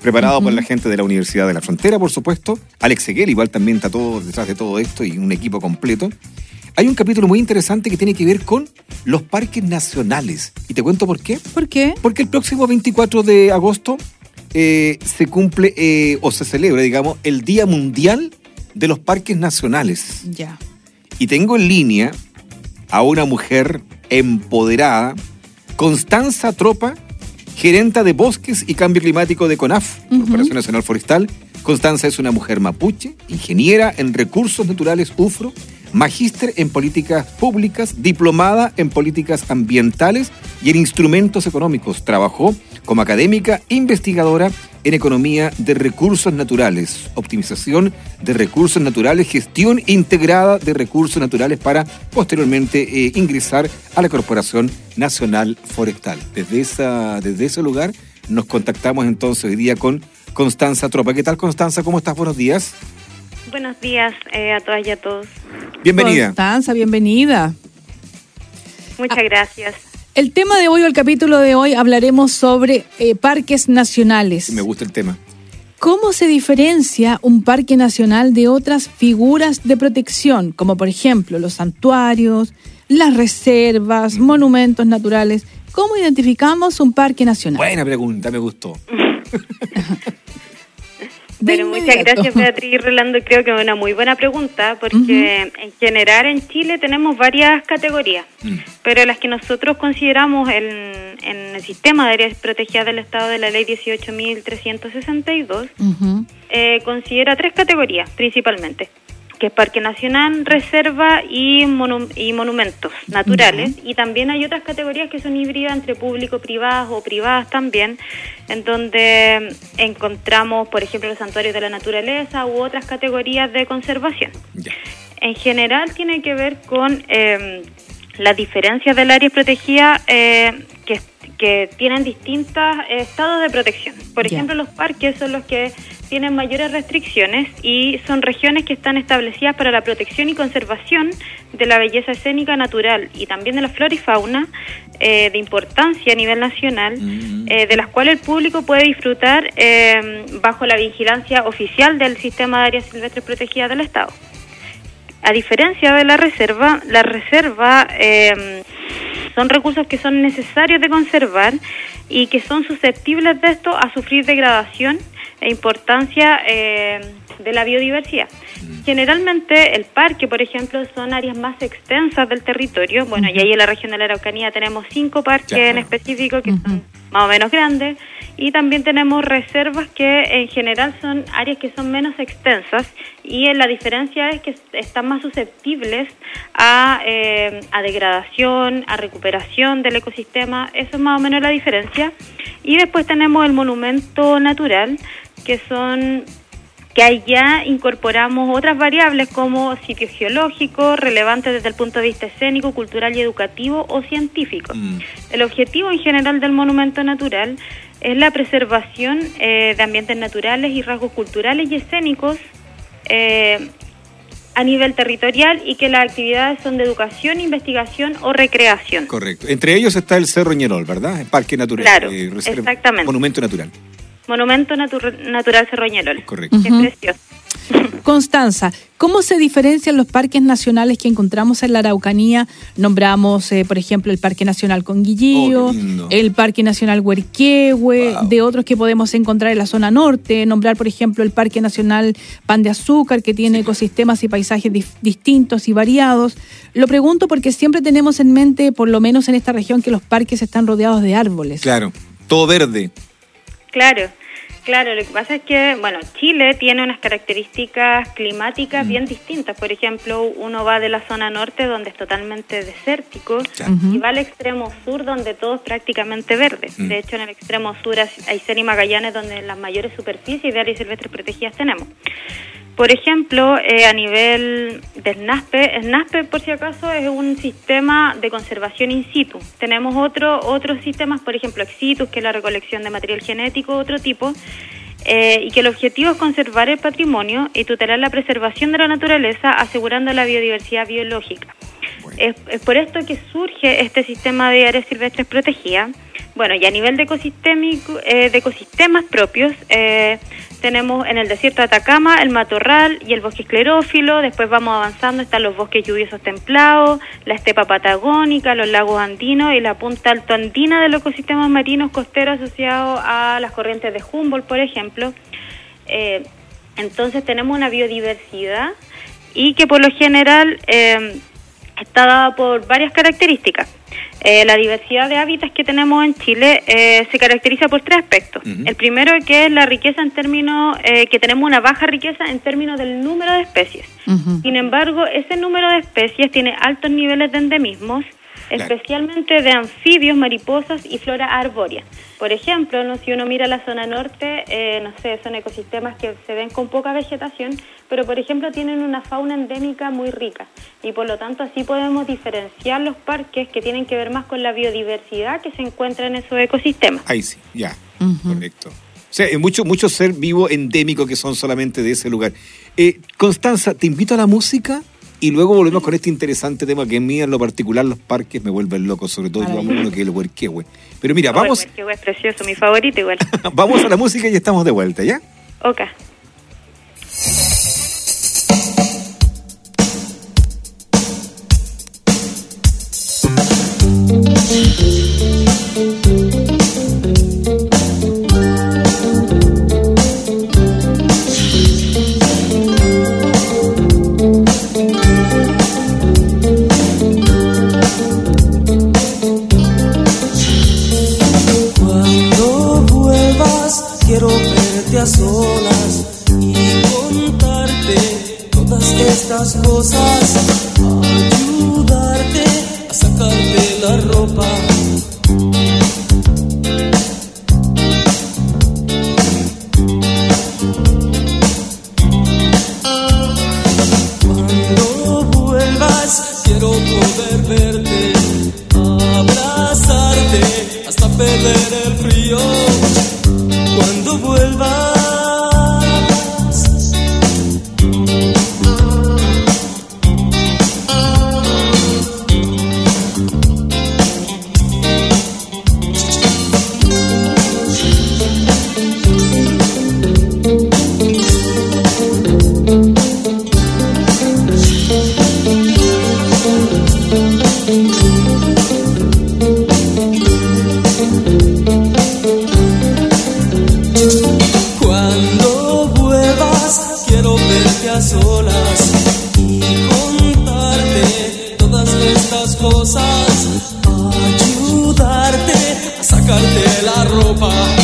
preparado por la gente de la Universidad de la Frontera, por supuesto. Alex Seguel igual también está todo detrás de todo esto y un equipo completo. Hay un capítulo muy interesante que tiene que ver con los parques nacionales. Y te cuento por qué. ¿Por qué? Porque el próximo 24 de agosto eh, se cumple eh, o se celebra, digamos, el Día Mundial de los Parques Nacionales. Ya. Y tengo en línea a una mujer empoderada, Constanza Tropa, gerenta de Bosques y Cambio Climático de CONAF, Corporación Nacional Forestal. Constanza es una mujer mapuche, ingeniera en recursos naturales UFRO, magíster en políticas públicas, diplomada en políticas ambientales y en instrumentos económicos. Trabajó como académica investigadora en economía de recursos naturales, optimización de recursos naturales, gestión integrada de recursos naturales para posteriormente eh, ingresar a la Corporación Nacional Forestal. Desde, esa, desde ese lugar nos contactamos entonces hoy día con Constanza Tropa. ¿Qué tal Constanza? ¿Cómo estás? Buenos días. Buenos días eh, a todas y a todos. Bienvenida. Constanza, bienvenida. Muchas Ah. gracias. El tema de hoy o el capítulo de hoy hablaremos sobre eh, parques nacionales. Me gusta el tema. ¿Cómo se diferencia un parque nacional de otras figuras de protección, como por ejemplo los santuarios, las reservas, monumentos naturales? ¿Cómo identificamos un parque nacional? Buena pregunta, me gustó. Pero muchas gracias Beatriz Rolando, creo que es una muy buena pregunta porque en general en Chile tenemos varias categorías, Mm. pero las que nosotros consideramos en, en el sistema de áreas protegidas del Estado de la Ley 18.362 Ujú. eh, considera tres categorías principalmente, que es Parque Nacional, Reserva y, monu- y Monumentos Naturales. Y también hay otras categorías que son híbridas entre público-privadas o privadas también, en donde encontramos, por ejemplo, los santuarios de la naturaleza u otras categorías de conservación. En general tiene que ver con eh, las diferencias del área protegida eh, que, que tienen distintos estados de protección. Por ejemplo, los parques son los que tienen mayores restricciones y son regiones que están establecidas para la protección y conservación de la belleza escénica natural y también de la flora y fauna eh, de importancia a nivel nacional, Mm. eh, de las cuales el público puede disfrutar eh, bajo la vigilancia oficial del sistema de áreas silvestres protegidas del Estado. A diferencia de la reserva, la reserva son recursos que son necesarios de conservar y que son susceptibles de esto a sufrir degradación e importancia eh, de la biodiversidad. Generalmente el parque, por ejemplo, son áreas más extensas del territorio. Bueno, y ahí en la región de la Araucanía tenemos cinco parques en específico que son más o menos grandes y también tenemos reservas que en general son áreas que son menos extensas y eh, la diferencia es que están más susceptibles a, eh, a degradación, a recuperación del ecosistema, eso es más o menos la diferencia. Y después tenemos el monumento natural, que son que ahí ya incorporamos otras variables como sitios geológicos relevantes desde el punto de vista escénico, cultural y educativo o científico. Mm. El objetivo en general del monumento natural es la preservación eh, de ambientes naturales y rasgos culturales y escénicos eh, a nivel territorial y que las actividades son de educación, investigación o recreación. Correcto. Entre ellos está el Cerro Ñerol, ¿verdad? El Parque Natural. Claro, eh, exactamente. Monumento Natural. Monumento natu- Natural Cerroñerol. Correcto. Es precioso. Constanza, ¿cómo se diferencian los parques nacionales que encontramos en la Araucanía? Nombramos, eh, por ejemplo, el Parque Nacional Conguillío, Oh, el Parque Nacional Huerquehue, Wow. de otros que podemos encontrar en la zona norte, nombrar, por ejemplo, el Parque Nacional Pan de Azúcar, que tiene ecosistemas y paisajes distintos y variados. Lo pregunto porque siempre tenemos en mente, por lo menos en esta región, que los parques están rodeados de árboles. Claro. Todo verde. Claro, claro. Lo que pasa es que, bueno, Chile tiene unas características climáticas bien distintas. Por ejemplo, uno va de la zona norte, donde es totalmente desértico, y va al extremo sur, donde todo es prácticamente verde. Mm. De hecho, en el extremo sur hay Seri y Magallanes, donde las mayores superficies de áreas silvestres protegidas tenemos. Por ejemplo, eh, a nivel del NASPE, el NASPE, por si acaso, es un sistema de conservación in situ. Tenemos otro, otros sistemas, por ejemplo, Exitus, que es la recolección de material genético, otro tipo, eh, y que el objetivo es conservar el patrimonio y tutelar la preservación de la naturaleza, asegurando la biodiversidad biológica. Bueno. Es, es por esto que surge este sistema de áreas silvestres protegidas. Bueno, y a nivel de, ecosistémico, eh, de ecosistemas propios, eh, tenemos en el desierto de Atacama el matorral y el bosque esclerófilo, después vamos avanzando, están los bosques lluviosos templados, la estepa patagónica, los lagos andinos y la punta alto andina de los ecosistemas marinos costeros asociados a las corrientes de Humboldt, por ejemplo. Eh, entonces tenemos una biodiversidad y que por lo general eh, está dada por varias características. Eh, la diversidad de hábitats que tenemos en Chile eh, se caracteriza por tres aspectos. El primero que es la riqueza en términos, eh, que tenemos una baja riqueza en términos del número de especies. Sin embargo, ese número de especies tiene altos niveles de endemismos especialmente de anfibios, mariposas y flora arbórea. Por ejemplo, ¿no? si uno mira la zona norte, eh, no sé, son ecosistemas que se ven con poca vegetación, pero por ejemplo tienen una fauna endémica muy rica y por lo tanto así podemos diferenciar los parques que tienen que ver más con la biodiversidad que se encuentra en esos ecosistemas. Ahí sí, ya, correcto. O sea, hay muchos mucho ser vivo endémico que son solamente de ese lugar. Eh, Constanza, te invito a la música y luego volvemos con este interesante tema que a mí en lo particular los parques me vuelven loco, sobre todo yo amo uno que es el huerquehue. Pero mira, vamos... El huerquehue es precioso, mi favorito igual. vamos a la música y estamos de vuelta, ¿ya? Ok. A solas y contarte todas estas cosas, solas y contarte todas estas cosas, ayudarte a sacarte la ropa.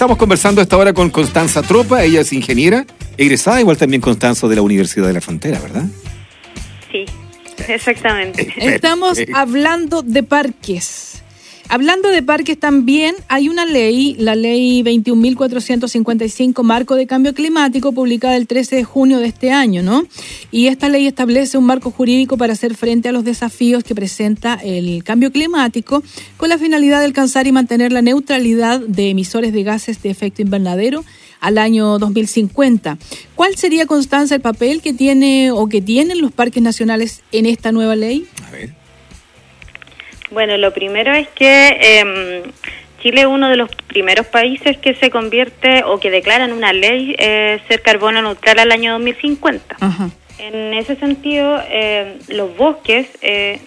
Estamos conversando a esta hora con Constanza Tropa, ella es ingeniera, egresada igual también Constanza de la Universidad de la Frontera, ¿verdad? Sí, exactamente. Estamos hablando de parques. Hablando de parques también, hay una ley, la ley 21.455, Marco de Cambio Climático, publicada el 13 de junio de este año, ¿no? Y esta ley establece un marco jurídico para hacer frente a los desafíos que presenta el cambio climático, con la finalidad de alcanzar y mantener la neutralidad de emisores de gases de efecto invernadero al año 2050. ¿Cuál sería, Constanza, el papel que tiene o que tienen los parques nacionales en esta nueva ley? A ver. Bueno, lo primero es que eh, Chile es uno de los primeros países que se convierte o que declaran una ley eh, ser carbono neutral al año 2050. Ajá. En ese sentido, eh, los bosques eh,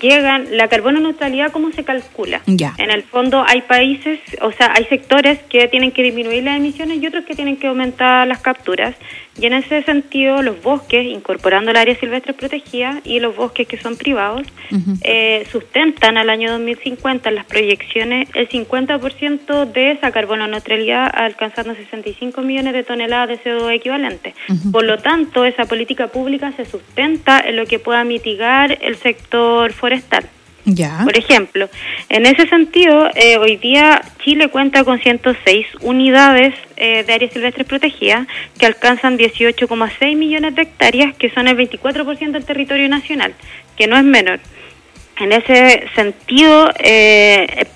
llegan, la carbono neutralidad, ¿cómo se calcula? Ya. En el fondo hay países, o sea, hay sectores que tienen que disminuir las emisiones y otros que tienen que aumentar las capturas. Y en ese sentido, los bosques, incorporando el área silvestre protegida y los bosques que son privados, eh, sustentan al año 2050 en las proyecciones el 50% de esa carbono neutralidad, alcanzando 65 millones de toneladas de CO2 equivalente. Ujú. Por lo tanto, esa política pública se sustenta en lo que pueda mitigar el sector forestal. Por ejemplo, en ese sentido, eh, hoy día Chile cuenta con 106 unidades eh, de áreas silvestres protegidas que alcanzan 18,6 millones de hectáreas, que son el 24% del territorio nacional, que no es menor. En ese sentido, eh,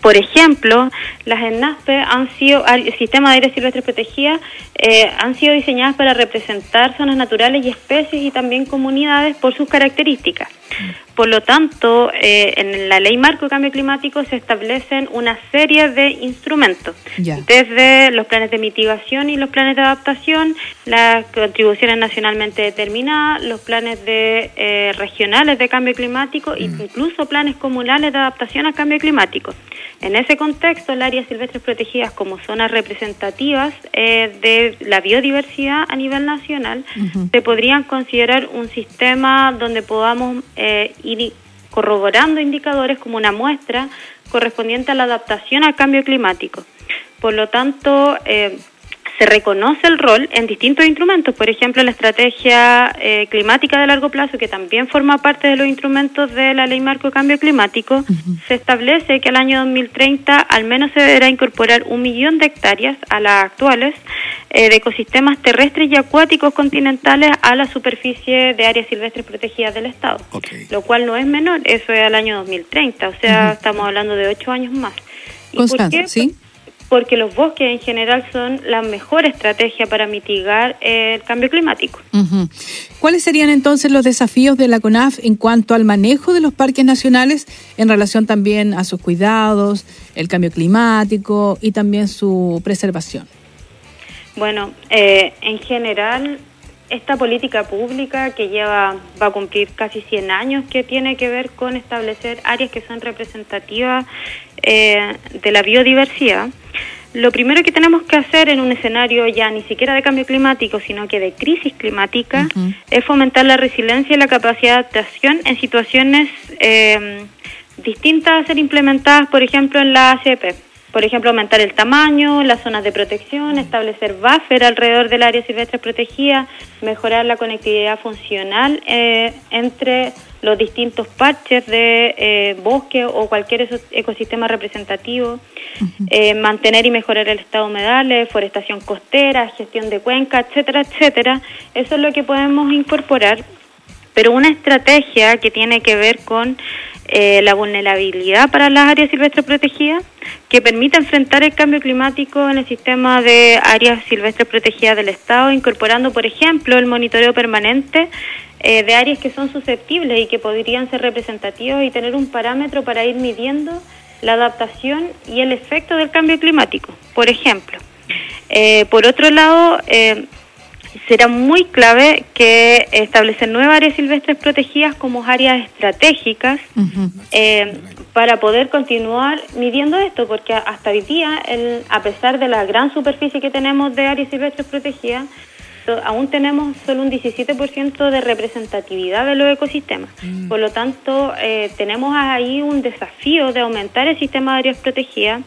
por ejemplo, las ENASPE han sido, el sistema de áreas silvestres protegidas, eh, han sido diseñadas para representar zonas naturales y especies y también comunidades por sus características. Por lo tanto, eh, en la Ley Marco de Cambio Climático se establecen una serie de instrumentos, Ya. desde los planes de mitigación y los planes de adaptación, las contribuciones nacionalmente determinadas, los planes de eh, regionales de cambio climático e incluso planes comunales de adaptación al cambio climático. En ese contexto, las áreas silvestres protegidas como zonas representativas eh, de la biodiversidad a nivel nacional se podrían considerar un sistema donde podamos eh, ir corroborando indicadores como una muestra correspondiente a la adaptación al cambio climático. Por lo tanto, eh, se reconoce el rol en distintos instrumentos, por ejemplo, la estrategia eh, climática de largo plazo, que también forma parte de los instrumentos de la Ley Marco de Cambio Climático, se establece que al año 2030 al menos se deberá incorporar un millón de hectáreas a las actuales eh, de ecosistemas terrestres y acuáticos continentales a la superficie de áreas silvestres protegidas del Estado, lo cual no es menor, eso es al año 2030, o sea, estamos hablando de ocho años más. ¿Y por qué? ¿sí? Porque los bosques en general son la mejor estrategia para mitigar el cambio climático. ¿Cuáles serían entonces los desafíos de la CONAF en cuanto al manejo de los parques nacionales en relación también a sus cuidados, el cambio climático y también su preservación? Bueno, eh, en general, esta política pública que lleva, va a cumplir casi 100 años, que tiene que ver con establecer áreas que son representativas eh, de la biodiversidad, lo primero que tenemos que hacer en un escenario ya ni siquiera de cambio climático, sino que de crisis climática, es fomentar la resiliencia y la capacidad de adaptación en situaciones eh, distintas a ser implementadas, por ejemplo, en la ACP. Por ejemplo, aumentar el tamaño, las zonas de protección, establecer buffer alrededor del área silvestre protegida, mejorar la conectividad funcional eh, entre los distintos parches de eh, bosque o cualquier ecosistema representativo, eh, mantener y mejorar el estado de humedales, forestación costera, gestión de cuenca, etcétera, etcétera. Eso es lo que podemos incorporar pero una estrategia que tiene que ver con eh, la vulnerabilidad para las áreas silvestres protegidas, que permita enfrentar el cambio climático en el sistema de áreas silvestres protegidas del Estado, incorporando, por ejemplo, el monitoreo permanente eh, de áreas que son susceptibles y que podrían ser representativos y tener un parámetro para ir midiendo la adaptación y el efecto del cambio climático, por ejemplo. Eh, por otro lado, eh, será muy clave que establecer nuevas áreas silvestres protegidas como áreas estratégicas eh, para poder continuar midiendo esto, porque hasta hoy día, el- a pesar de la gran superficie que tenemos de áreas silvestres protegidas, aún tenemos solo un 17% de representatividad de los ecosistemas. Por lo tanto, eh, tenemos ahí un desafío de aumentar el sistema de áreas protegidas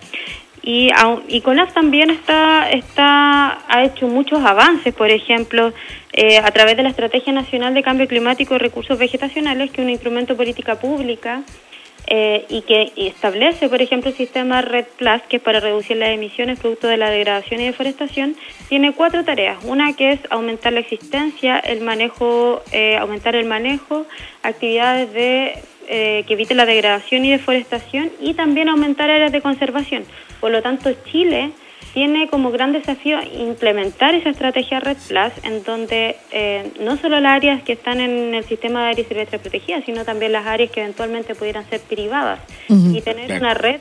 y, y CONAF también está, está, ha hecho muchos avances, por ejemplo, eh, a través de la Estrategia Nacional de Cambio Climático y Recursos Vegetacionales, que es un instrumento de política pública, eh, y que establece, por ejemplo, el sistema Red Plus, que es para reducir las emisiones producto de la degradación y deforestación, tiene cuatro tareas. Una que es aumentar la existencia, el manejo, eh, aumentar el manejo, actividades de eh, que eviten la degradación y deforestación y también aumentar áreas de conservación. Por lo tanto, Chile tiene como gran desafío implementar esa estrategia Red Plus, en donde eh, no solo las áreas que están en el sistema de áreas silvestres protegidas, sino también las áreas que eventualmente pudieran ser privadas y tener Claro. una red,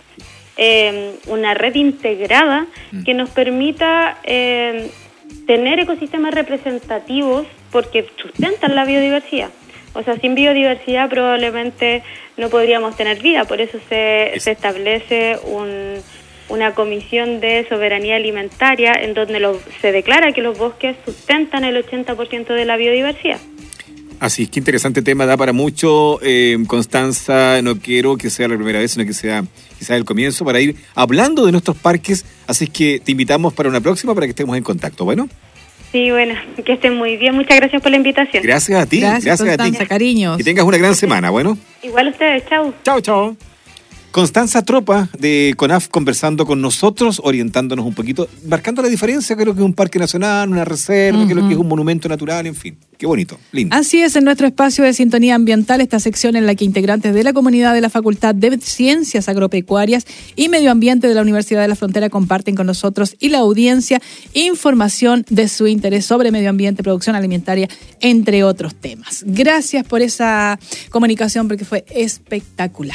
eh, una red integrada que nos permita eh, tener ecosistemas representativos porque sustentan la biodiversidad. O sea, sin biodiversidad probablemente no podríamos tener vida, por eso se, Es- se establece un- una comisión de soberanía alimentaria en donde lo- se declara que los bosques sustentan el 80% de la biodiversidad. Así es, qué interesante tema, da para mucho. Eh, Constanza, no quiero que sea la primera vez, sino que sea quizás el comienzo para ir hablando de nuestros parques. Así que te invitamos para una próxima para que estemos en contacto. Bueno, Sí, bueno, que estén muy bien. Muchas gracias por la invitación. gracias a ti. Gracias, a ti. Cariños. Que tengas una gran semana. Bueno, Igual ustedes, chau. chao, chao. Constanza Tropa de CONAF conversando con nosotros, orientándonos un poquito, marcando la diferencia, creo que es un parque nacional, una reserva, creo que es un monumento natural, en fin. Qué bonito, lindo. Así es, en nuestro espacio de sintonía ambiental, esta sección en la que integrantes de la comunidad de la Facultad de Ciencias Agropecuarias y Medio Ambiente de la Universidad de la Frontera comparten con nosotros y la audiencia información de su interés sobre medio ambiente, producción alimentaria, entre otros temas. Gracias por esa comunicación porque fue espectacular.